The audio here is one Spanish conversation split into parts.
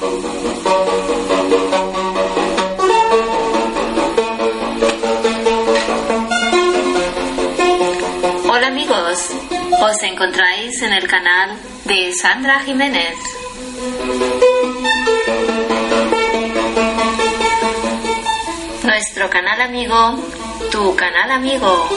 Hola amigos, os encontráis en el canal de Sandra Jiménez. Nuestro canal amigo, tu canal amigo.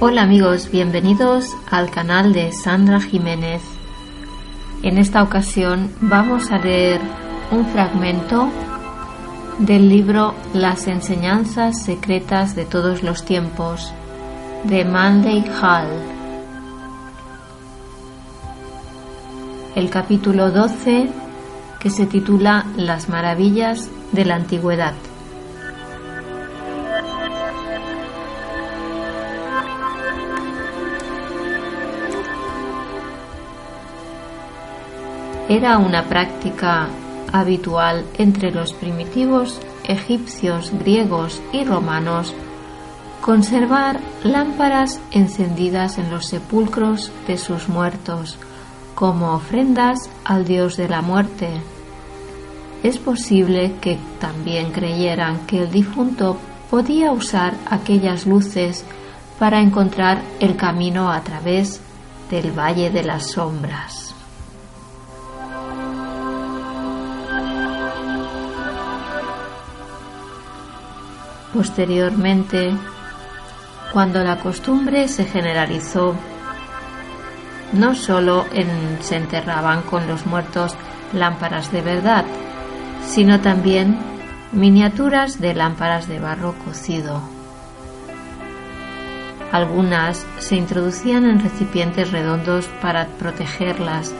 Hola amigos, bienvenidos al canal de Sandra Jiménez. En esta ocasión vamos a leer un fragmento del libro Las enseñanzas secretas de todos los tiempos de Manley Hall. El capítulo 12 que se titula Las maravillas de la antigüedad. Era una práctica habitual entre los primitivos egipcios, griegos y romanos conservar lámparas encendidas en los sepulcros de sus muertos como ofrendas al dios de la muerte. Es posible que también creyeran que el difunto podía usar aquellas luces para encontrar el camino a través del Valle de las Sombras. Posteriormente, cuando la costumbre se generalizó, no solo se enterraban con los muertos lámparas de verdad, sino también miniaturas de lámparas de barro cocido. Algunas se introducían en recipientes redondos para protegerlas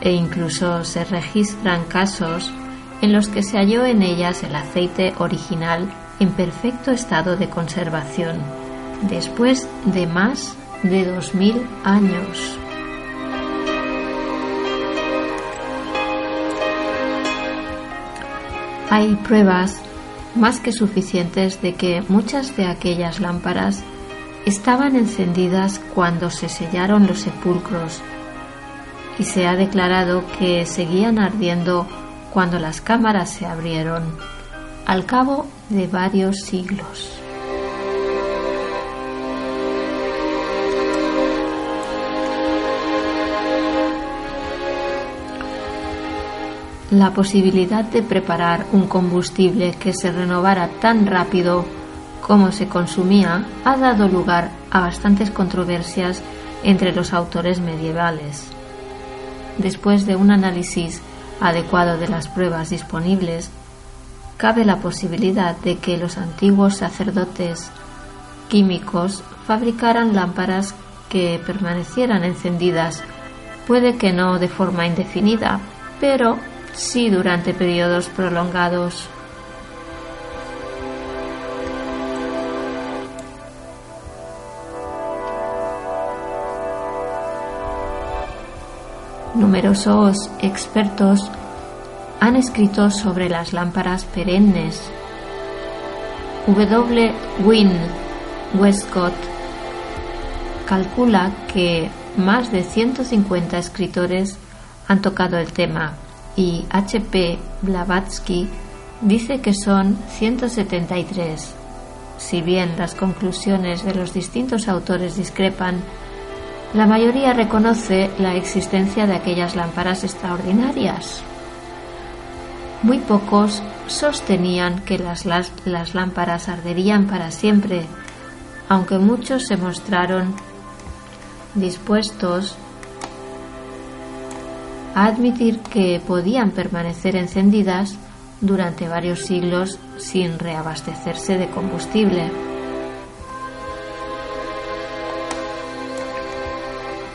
e incluso se registran casos en los que se halló en ellas el aceite original en perfecto estado de conservación después de más de 2.000 años. Hay pruebas más que suficientes de que muchas de aquellas lámparas estaban encendidas cuando se sellaron los sepulcros y se ha declarado que seguían ardiendo cuando las cámaras se abrieron al cabo de varios siglos. La posibilidad de preparar un combustible que se renovara tan rápido como se consumía ha dado lugar a bastantes controversias entre los autores medievales. Después de un análisis adecuado de las pruebas disponibles, cabe la posibilidad de que los antiguos sacerdotes químicos fabricaran lámparas que permanecieran encendidas, puede que no de forma indefinida, pero sí durante periodos prolongados. Numerosos expertos han escrito sobre las lámparas perennes. W. Wynne Westcott calcula que más de 150 escritores han tocado el tema y H.P. Blavatsky dice que son 173. Si bien las conclusiones de los distintos autores discrepan, la mayoría reconoce la existencia de aquellas lámparas extraordinarias. Muy pocos sostenían que las, lámparas arderían para siempre, aunque muchos se mostraron dispuestos a admitir que podían permanecer encendidas durante varios siglos sin reabastecerse de combustible.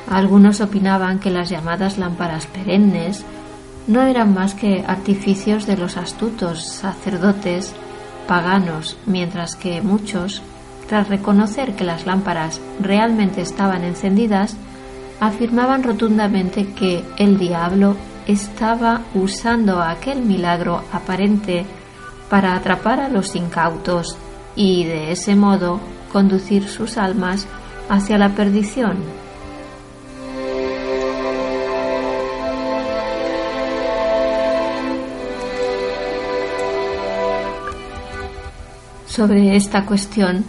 Algunos opinaban que las llamadas lámparas perennes no eran más que artificios de los astutos sacerdotes paganos, mientras que muchos, tras reconocer que las lámparas realmente estaban encendidas, afirmaban rotundamente que el diablo estaba usando aquel milagro aparente para atrapar a los incautos y de ese modo conducir sus almas hacia la perdición. Sobre esta cuestión,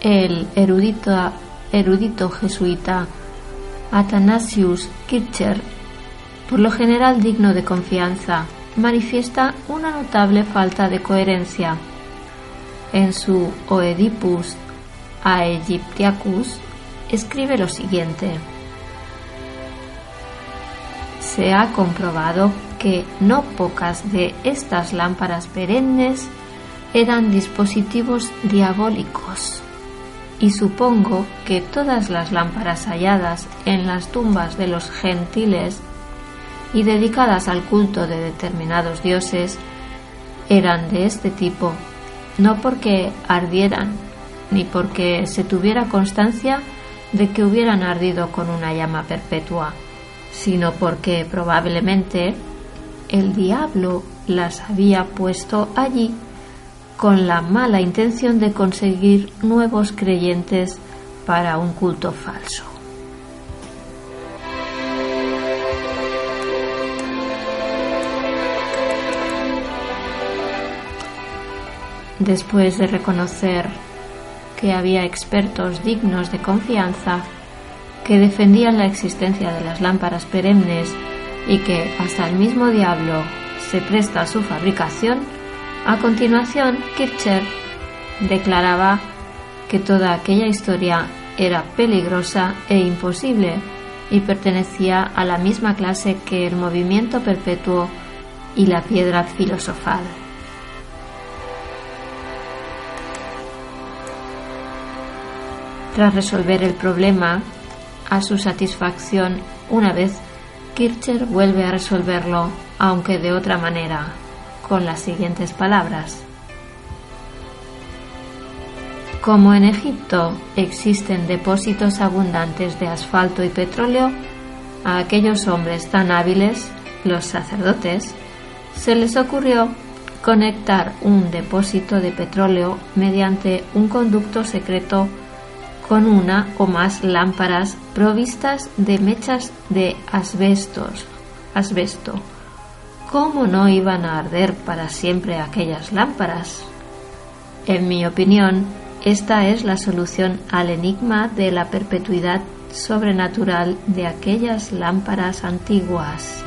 el erudito, jesuita Athanasius Kircher, por lo general digno de confianza, manifiesta una notable falta de coherencia. En su Oedipus Aegyptiacus escribe lo siguiente. Se ha comprobado que no pocas de estas lámparas perennes eran dispositivos diabólicos. Y supongo que todas las lámparas halladas en las tumbas de los gentiles y dedicadas al culto de determinados dioses eran de este tipo, no porque ardieran, ni porque se tuviera constancia de que hubieran ardido con una llama perpetua, sino porque probablemente el diablo las había puesto allí con la mala intención de conseguir nuevos creyentes para un culto falso. Después de reconocer que había expertos dignos de confianza que defendían la existencia de las lámparas perennes y que hasta el mismo diablo se presta a su fabricación, a continuación, Kircher declaraba que toda aquella historia era peligrosa e imposible y pertenecía a la misma clase que el movimiento perpetuo y la piedra filosofal. Tras resolver el problema, a su satisfacción, una vez, Kircher vuelve a resolverlo, aunque de otra manera con las siguientes palabras. Como en Egipto existen depósitos abundantes de asfalto y petróleo, a aquellos hombres tan hábiles, los sacerdotes, se les ocurrió conectar un depósito de petróleo mediante un conducto secreto con una o más lámparas provistas de mechas de asbestos, asbesto ¿cómo no iban a arder para siempre aquellas lámparas? En mi opinión, esta es la solución al enigma de la perpetuidad sobrenatural de aquellas lámparas antiguas.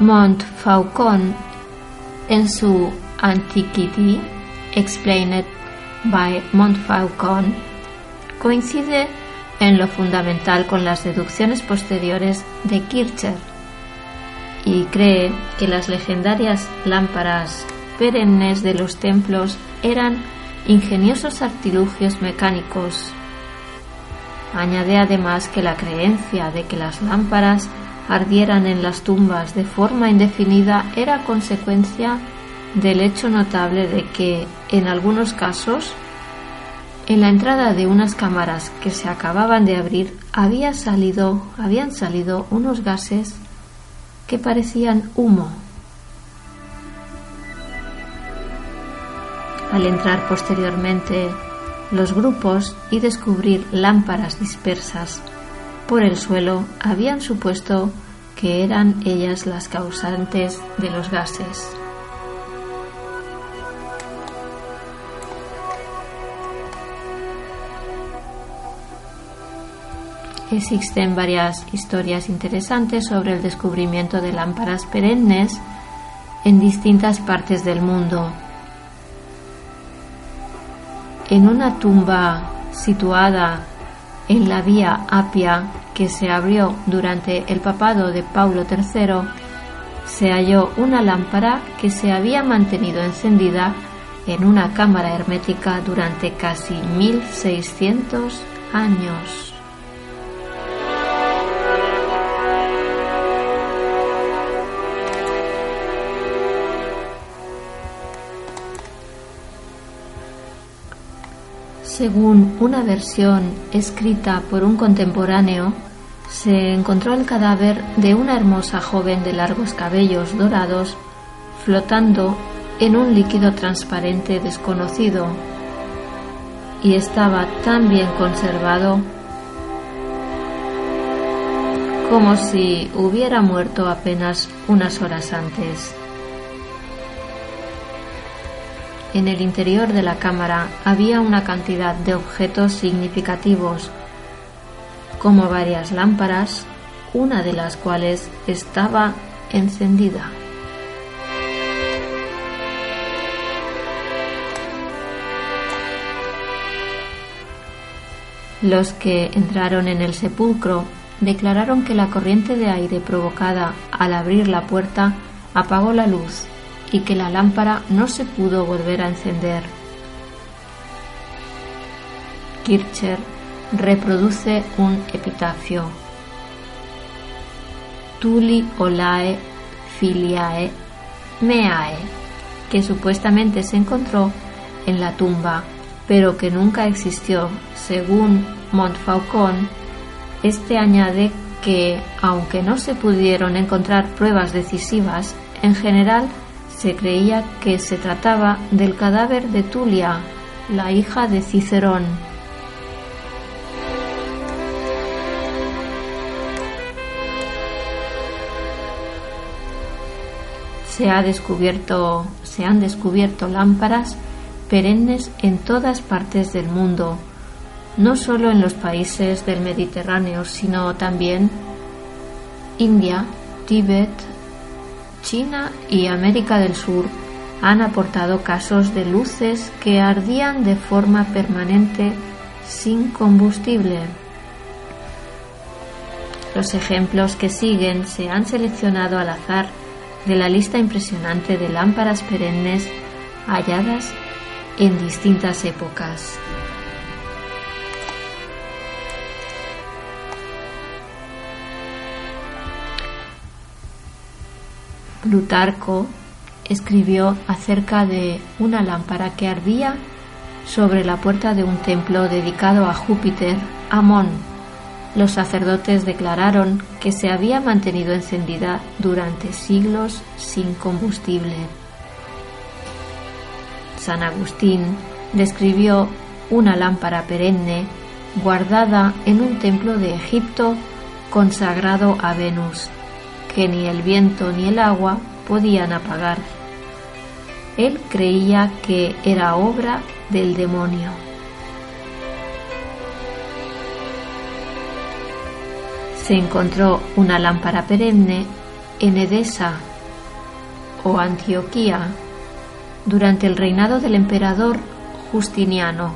Montfaucon, en su Antiquity, Explained by Montfaucon, coincide en lo fundamental con las deducciones posteriores de Kircher y cree que las legendarias lámparas perennes de los templos eran ingeniosos artilugios mecánicos. Añade además que la creencia de que las lámparas ardieran en las tumbas de forma indefinida era consecuencia del hecho notable de que, en algunos casos, en la entrada de unas cámaras que se acababan de abrir había salido, habían salido unos gases que parecían humo. Al entrar posteriormente los grupos y descubrir lámparas dispersas por el suelo, habían supuesto que eran ellas las causantes de los gases. Existen varias historias interesantes sobre el descubrimiento de lámparas perennes en distintas partes del mundo. En una tumba situada en la vía Apia que se abrió durante el papado de Paulo III, se halló una lámpara que se había mantenido encendida en una cámara hermética durante casi 1600 años. Según una versión escrita por un contemporáneo, se encontró el cadáver de una hermosa joven de largos cabellos dorados flotando en un líquido transparente desconocido y estaba tan bien conservado como si hubiera muerto apenas unas horas antes. En el interior de la cámara había una cantidad de objetos significativos, como varias lámparas, una de las cuales estaba encendida. Los que entraron en el sepulcro declararon que la corriente de aire provocada al abrir la puerta apagó la luz y que la lámpara no se pudo volver a encender. Kircher reproduce un epitafio. Tuli olae filiae meae, que supuestamente se encontró en la tumba pero que nunca existió. Según Montfaucon, este añade que, aunque no se pudieron encontrar pruebas decisivas, en general se creía que se trataba del cadáver de Tulia, la hija de Cicerón. Se, ha descubierto, se han descubierto lámparas perennes en todas partes del mundo, no solo en los países del Mediterráneo, sino también India, Tíbet, China y América del Sur han aportado casos de luces que ardían de forma permanente sin combustible. Los ejemplos que siguen se han seleccionado al azar de la lista impresionante de lámparas perennes halladas en distintas épocas. Plutarco escribió acerca de una lámpara que ardía sobre la puerta de un templo dedicado a Júpiter, Amón. Los sacerdotes declararon que se había mantenido encendida durante siglos sin combustible. San Agustín describió una lámpara perenne guardada en un templo de Egipto consagrado a Venus, que ni el viento ni el agua podían apagar. Él creía que era obra del demonio. Se encontró una lámpara perenne en Edesa o Antioquía durante el reinado del emperador Justiniano.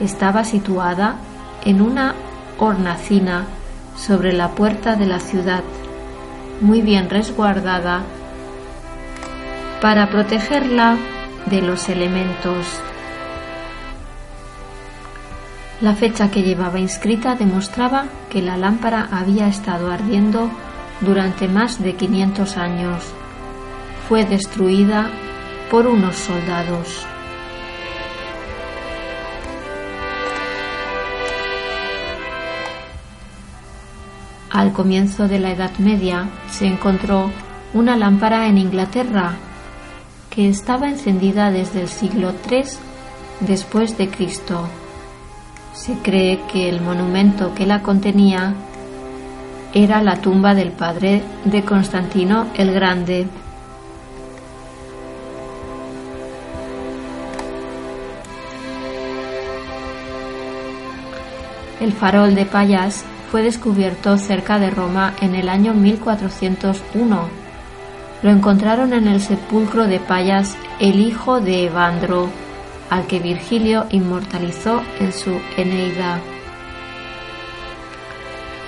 Estaba situada en una hornacina sobre la puerta de la ciudad, muy bien resguardada para protegerla de los elementos. La fecha que llevaba inscrita demostraba que la lámpara había estado ardiendo durante más de 500 años. Fue destruida por unos soldados. Al comienzo de la Edad Media se encontró una lámpara en Inglaterra que estaba encendida desde el siglo III después de Cristo. Se cree que el monumento que la contenía era la tumba del padre de Constantino el Grande. El farol de Payas fue descubierto cerca de Roma en el año 1401. Lo encontraron en el sepulcro de Payas el hijo de Evandro, al que Virgilio inmortalizó en su Eneida.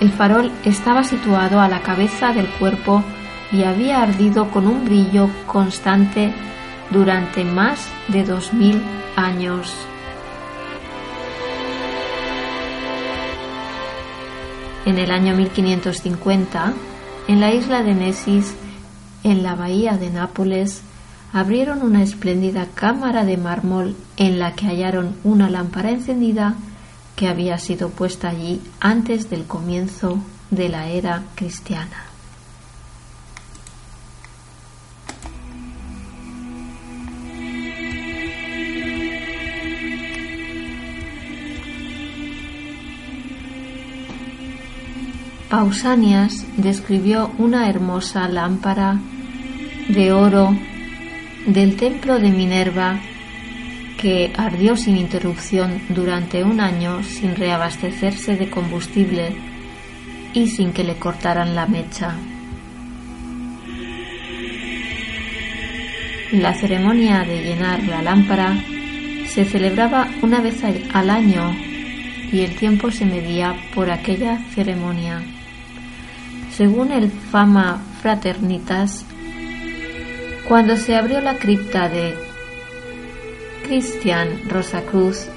El farol estaba situado a la cabeza del cuerpo y había ardido con un brillo constante durante más de dos mil años. En el año 1550, en la isla de Nesis, en la bahía de Nápoles, abrieron una espléndida cámara de mármol en la que hallaron una lámpara encendida que había sido puesta allí antes del comienzo de la era cristiana. Pausanias describió una hermosa lámpara de oro del templo de Minerva que ardió sin interrupción durante un año sin reabastecerse de combustible y sin que le cortaran la mecha. La ceremonia de llenar la lámpara se celebraba una vez al año y el tiempo se medía por aquella ceremonia. Según el Fama Fraternitas, cuando se abrió la cripta de Christian Rosacruz,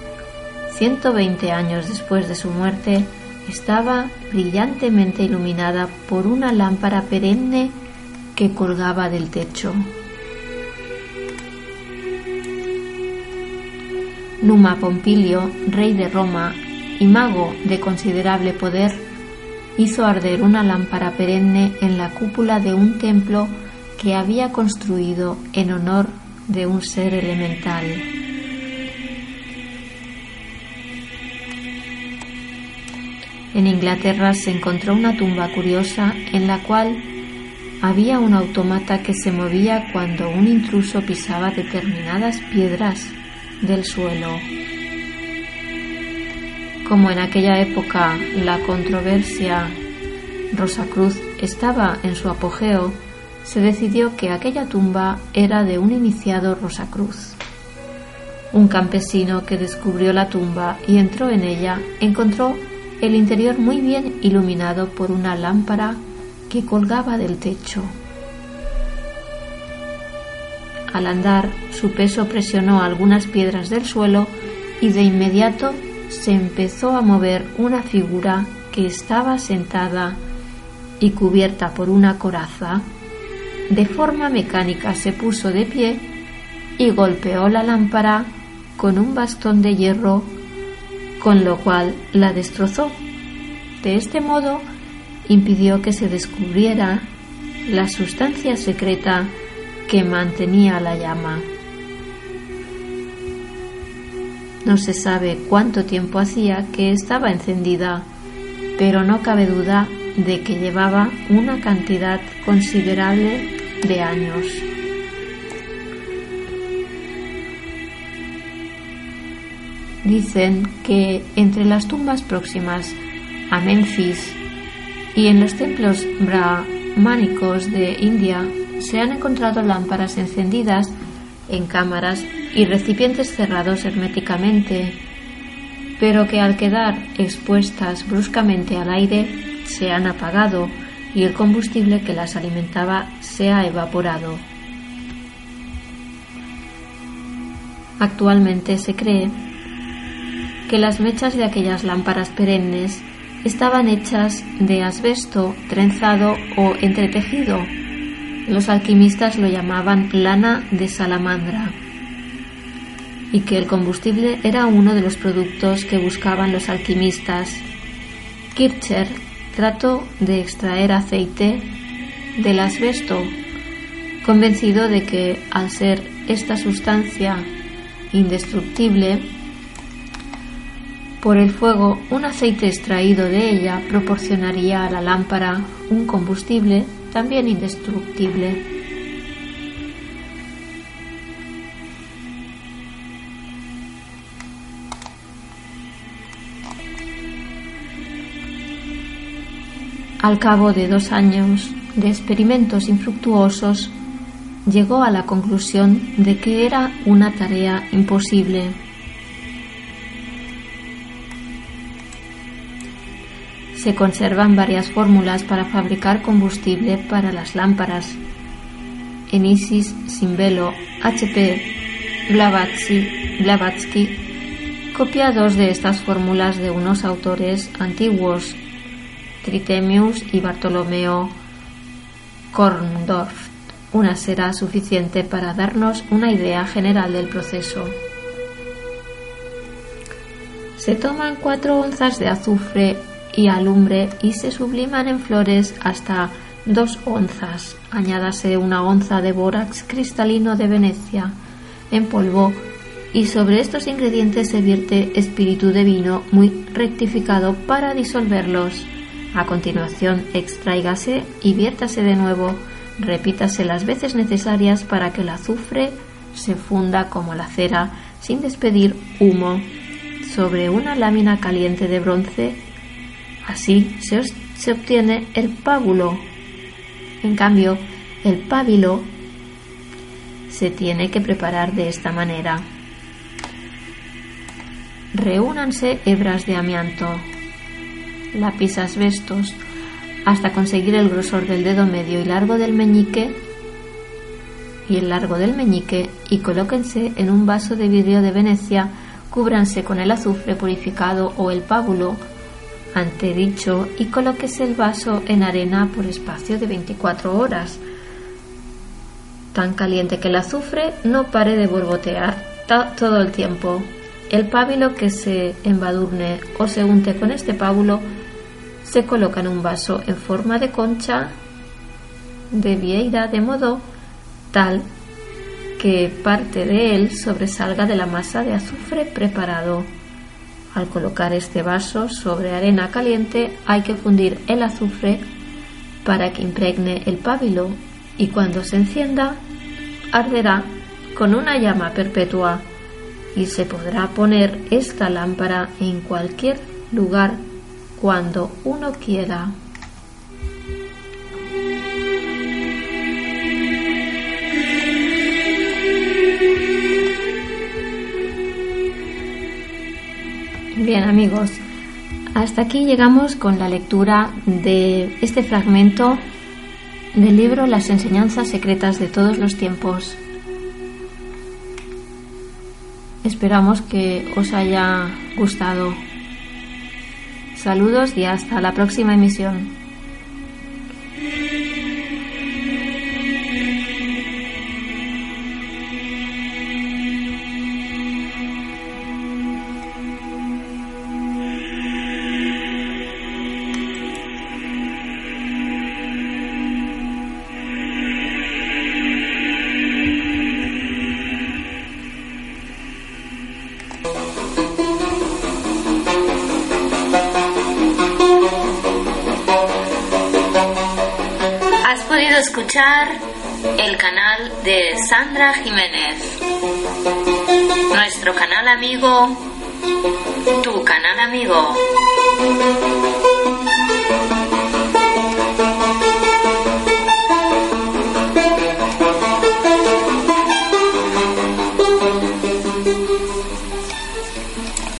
120 años después de su muerte, estaba brillantemente iluminada por una lámpara perenne que colgaba del techo. Numa Pompilio, rey de Roma y mago de considerable poder, hizo arder una lámpara perenne en la cúpula de un templo que había construido en honor de un ser elemental. En Inglaterra se encontró una tumba curiosa en la cual había un automata que se movía cuando un intruso pisaba determinadas piedras del suelo. Como en aquella época la controversia Rosacruz estaba en su apogeo, se decidió que aquella tumba era de un iniciado Rosacruz. Un campesino que descubrió la tumba y entró en ella encontró el interior muy bien iluminado por una lámpara que colgaba del techo. Al andar, su peso presionó algunas piedras del suelo y de inmediato se empezó a mover una figura que estaba sentada y cubierta por una coraza. De forma mecánica se puso de pie y golpeó la lámpara con un bastón de hierro, con lo cual la destrozó. De este modo impidió que se descubriera la sustancia secreta que mantenía la llama. No se sabe cuánto tiempo hacía que estaba encendida, pero no cabe duda de que llevaba una cantidad considerable de años. Dicen que entre las tumbas próximas a Memphis y en los templos brahmánicos de India se han encontrado lámparas encendidas en cámaras y recipientes cerrados herméticamente, pero que al quedar expuestas bruscamente al aire se han apagado y el combustible que las alimentaba se ha evaporado. Actualmente se cree que las mechas de aquellas lámparas perennes estaban hechas de asbesto trenzado o entretejido. Los alquimistas lo llamaban lana de salamandra y que el combustible era uno de los productos que buscaban los alquimistas. Kircher trató de extraer aceite del asbesto, convencido de que al ser esta sustancia indestructible, por el fuego un aceite extraído de ella proporcionaría a la lámpara un combustible también indestructible. Al cabo de dos años de experimentos infructuosos, llegó a la conclusión de que era una tarea imposible. Se conservan varias fórmulas para fabricar combustible para las lámparas. Enisis Simbelo, HP Blavatsky copia dos de estas fórmulas de unos autores antiguos Tritemius y Bartolomeo Korndorf. una será suficiente para darnos una idea general del proceso. Se toman 4 onzas de azufre y alumbre y se subliman en flores hasta 2 onzas. Añádase una onza de bórax cristalino de Venecia en polvo y sobre estos ingredientes se vierte espíritu de vino muy rectificado para disolverlos. A continuación, extráigase y viértase de nuevo Repítase las veces necesarias para que el azufre se funda como la cera sin despedir humo sobre una lámina caliente de bronce. Así se, se obtiene el pábulo. En cambio, el pábilo se tiene que preparar de esta manera. Reúnanse hebras de amianto, lápiz asbestos, hasta conseguir el grosor del dedo medio y largo del meñique y el largo del meñique y colóquense en un vaso de vidrio de Venecia, cúbranse con el azufre purificado o el pábulo antedicho y colóquese el vaso en arena por espacio de 24 horas, tan caliente que el azufre no pare de borbotear todo el tiempo. El pábilo que se embadurne o se unte con este pábulo se coloca en un vaso en forma de concha de vieira de modo tal que parte de él sobresalga de la masa de azufre preparado. Al colocar este vaso sobre arena caliente hay que fundir el azufre para que impregne el pábilo y cuando se encienda arderá con una llama perpetua y se podrá poner esta lámpara en cualquier lugar cuando uno quiera. Bien amigos, hasta aquí llegamos con la lectura de este fragmento del libro Las enseñanzas secretas de todos los tiempos. Esperamos que os haya gustado. Saludos y hasta la próxima emisión. Escuchar el canal de Sandra Jiménez, nuestro canal amigo, tu canal amigo.